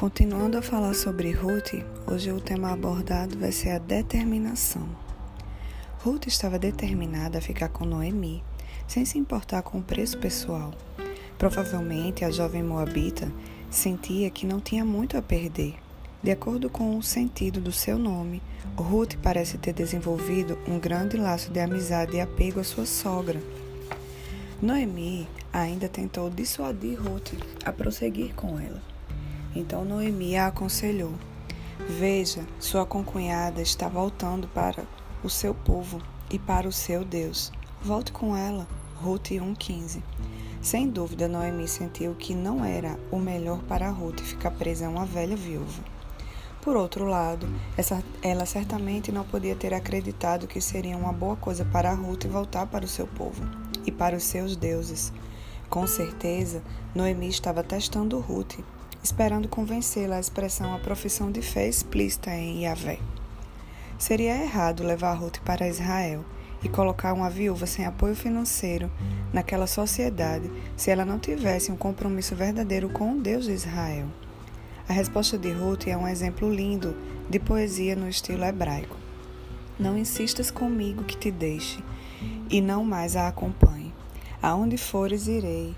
Continuando a falar sobre Ruth, hoje o tema abordado vai ser a determinação. Ruth estava determinada a ficar com Noemi, sem se importar com o preço pessoal. Provavelmente a jovem moabita sentia que não tinha muito a perder. De acordo com o sentido do seu nome, Ruth parece ter desenvolvido um grande laço de amizade e apego à sua sogra. Noemi ainda tentou dissuadir Ruth a prosseguir com ela. Então Noemi a aconselhou: Veja, sua concunhada está voltando para o seu povo e para o seu Deus. Volte com ela. Ruth 1,15. Sem dúvida, Noemi sentiu que não era o melhor para Ruth ficar presa a uma velha viúva. Por outro lado, essa, ela certamente não podia ter acreditado que seria uma boa coisa para Ruth voltar para o seu povo e para os seus deuses. Com certeza, Noemi estava testando Ruth esperando convencê-la a expressão a profissão de fé explícita em Yahvé. Seria errado levar Ruth para Israel e colocar uma viúva sem apoio financeiro naquela sociedade se ela não tivesse um compromisso verdadeiro com o Deus de Israel. A resposta de Ruth é um exemplo lindo de poesia no estilo hebraico. Não insistas comigo que te deixe e não mais a acompanhe. Aonde fores, irei.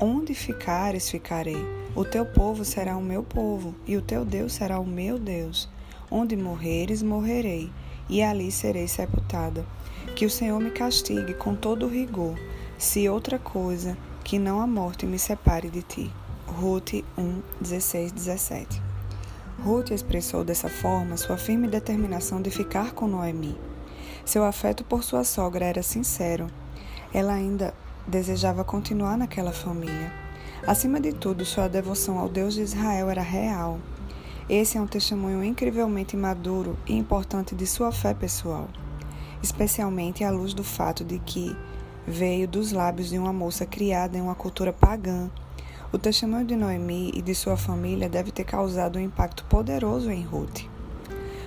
Onde ficares, ficarei o teu povo será o meu povo, e o teu Deus será o meu Deus. Onde morreres, morrerei, e ali serei sepultada. Que o Senhor me castigue com todo rigor, se outra coisa que não a morte me separe de ti. Ruth 1, 16, 17. Ruth expressou dessa forma sua firme determinação de ficar com Noemi. Seu afeto por sua sogra era sincero. Ela ainda desejava continuar naquela família. Acima de tudo, sua devoção ao Deus de Israel era real. Esse é um testemunho incrivelmente maduro e importante de sua fé pessoal, especialmente à luz do fato de que veio dos lábios de uma moça criada em uma cultura pagã. O testemunho de Noemi e de sua família deve ter causado um impacto poderoso em Ruth.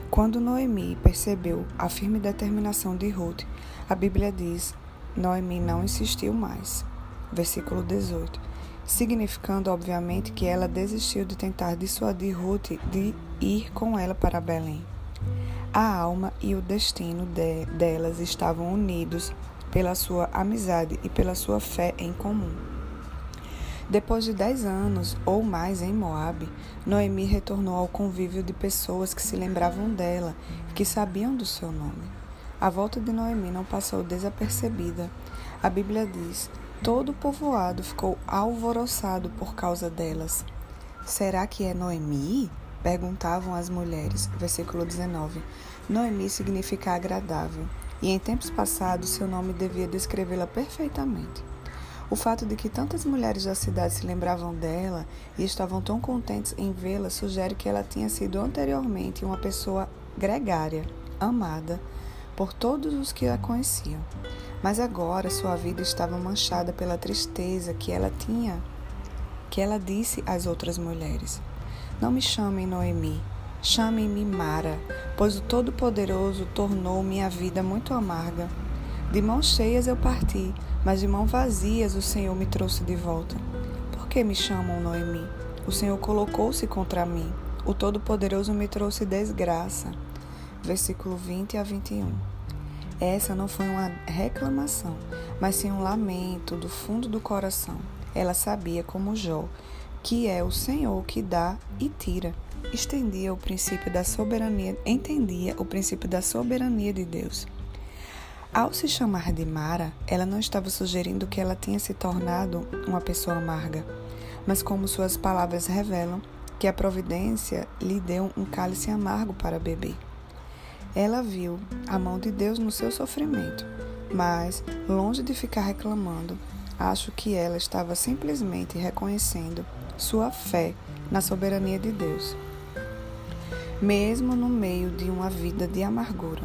Quando Noemi percebeu a firme determinação de Ruth, a Bíblia diz: Noemi não insistiu mais. Versículo 18 significando obviamente que ela desistiu de tentar dissuadir Ruth de ir com ela para Belém. A alma e o destino de, delas estavam unidos pela sua amizade e pela sua fé em comum. Depois de dez anos ou mais em Moabe, Noemi retornou ao convívio de pessoas que se lembravam dela que sabiam do seu nome. A volta de Noemi não passou desapercebida. A Bíblia diz: Todo o povoado ficou alvoroçado por causa delas. Será que é Noemi? Perguntavam as mulheres. Versículo 19. Noemi significa agradável, e em tempos passados seu nome devia descrevê-la perfeitamente. O fato de que tantas mulheres da cidade se lembravam dela e estavam tão contentes em vê-la sugere que ela tinha sido anteriormente uma pessoa gregária, amada por todos os que a conheciam. Mas agora sua vida estava manchada pela tristeza que ela tinha, que ela disse às outras mulheres: Não me chamem Noemi, chamem-me Mara, pois o Todo-Poderoso tornou minha vida muito amarga. De mãos cheias eu parti, mas de mãos vazias o Senhor me trouxe de volta. Por que me chamam Noemi? O Senhor colocou-se contra mim. O Todo-Poderoso me trouxe desgraça. Versículo 20 a 21. Essa não foi uma reclamação, mas sim um lamento do fundo do coração. Ela sabia, como Jó, que é o Senhor que dá e tira. Estendia o princípio da soberania, entendia o princípio da soberania de Deus. Ao se chamar de Mara, ela não estava sugerindo que ela tinha se tornado uma pessoa amarga, mas como suas palavras revelam, que a providência lhe deu um cálice amargo para beber. Ela viu a mão de Deus no seu sofrimento, mas, longe de ficar reclamando, acho que ela estava simplesmente reconhecendo sua fé na soberania de Deus. Mesmo no meio de uma vida de amargura,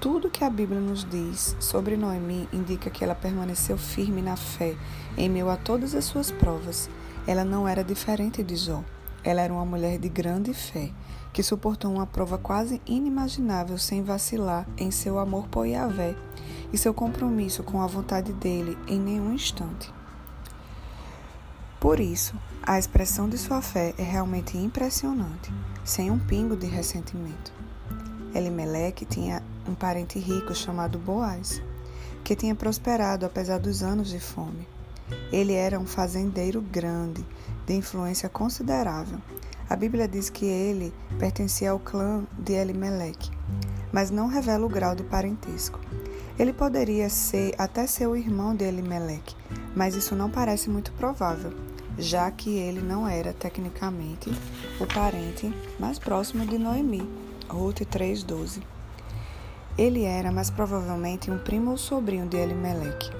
tudo que a Bíblia nos diz sobre Noemi indica que ela permaneceu firme na fé em meio a todas as suas provas. Ela não era diferente de Jó. Ela era uma mulher de grande fé que suportou uma prova quase inimaginável sem vacilar em seu amor por Yahvé e seu compromisso com a vontade dele em nenhum instante. Por isso, A expressão de sua fé é realmente impressionante, sem um pingo de ressentimento. Elimeleque tinha um parente rico chamado Boaz, que tinha prosperado apesar dos anos de fome. Ele era um fazendeiro grande, de influência considerável. A Bíblia diz que ele pertencia ao clã de Elimeleque, mas não revela o grau de parentesco. Ele poderia ser até seu irmão de Elimeleque, mas isso não parece muito provável, já que ele não era tecnicamente o parente mais próximo de Noemi, Ruth 3:12. Ele era mais provavelmente um primo ou sobrinho de Elimeleque.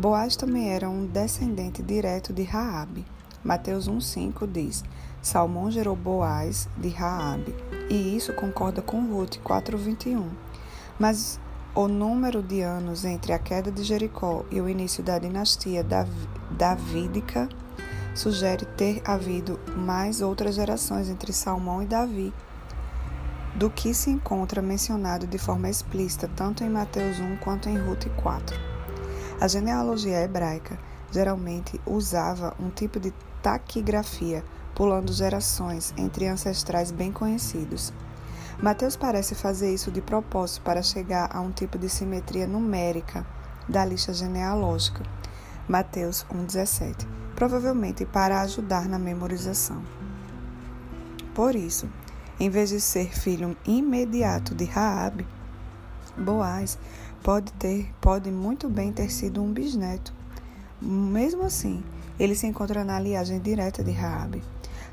Boaz também era um descendente direto de Raabe. Mateus 1:5 diz: Salmão gerou Boaz de Raabe, e isso concorda com Ruth 4:21. Mas o número de anos entre a queda de Jericó e o início da dinastia davídica sugere ter havido mais outras gerações entre Salmão e Davi do que se encontra mencionado de forma explícita tanto em Mateus 1 quanto em Ruth 4. A genealogia hebraica geralmente usava um tipo de taquigrafia, pulando gerações entre ancestrais bem conhecidos. Mateus parece fazer isso de propósito para chegar a um tipo de simetria numérica da lista genealógica. Mateus 1,17, provavelmente para ajudar na memorização. Por isso, em vez de ser filho imediato de Raabe, Boaz pode ter, pode muito bem ter sido um bisneto. Mesmo assim, ele se encontra na linhagem direta de Raabe.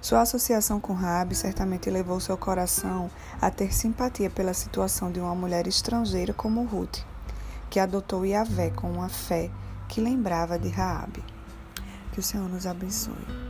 Sua associação com Raabe certamente levou seu coração a ter simpatia pela situação de uma mulher estrangeira como Ruth, que adotou Yahvé com uma fé que lembrava de Raabe. Que o Senhor nos abençoe.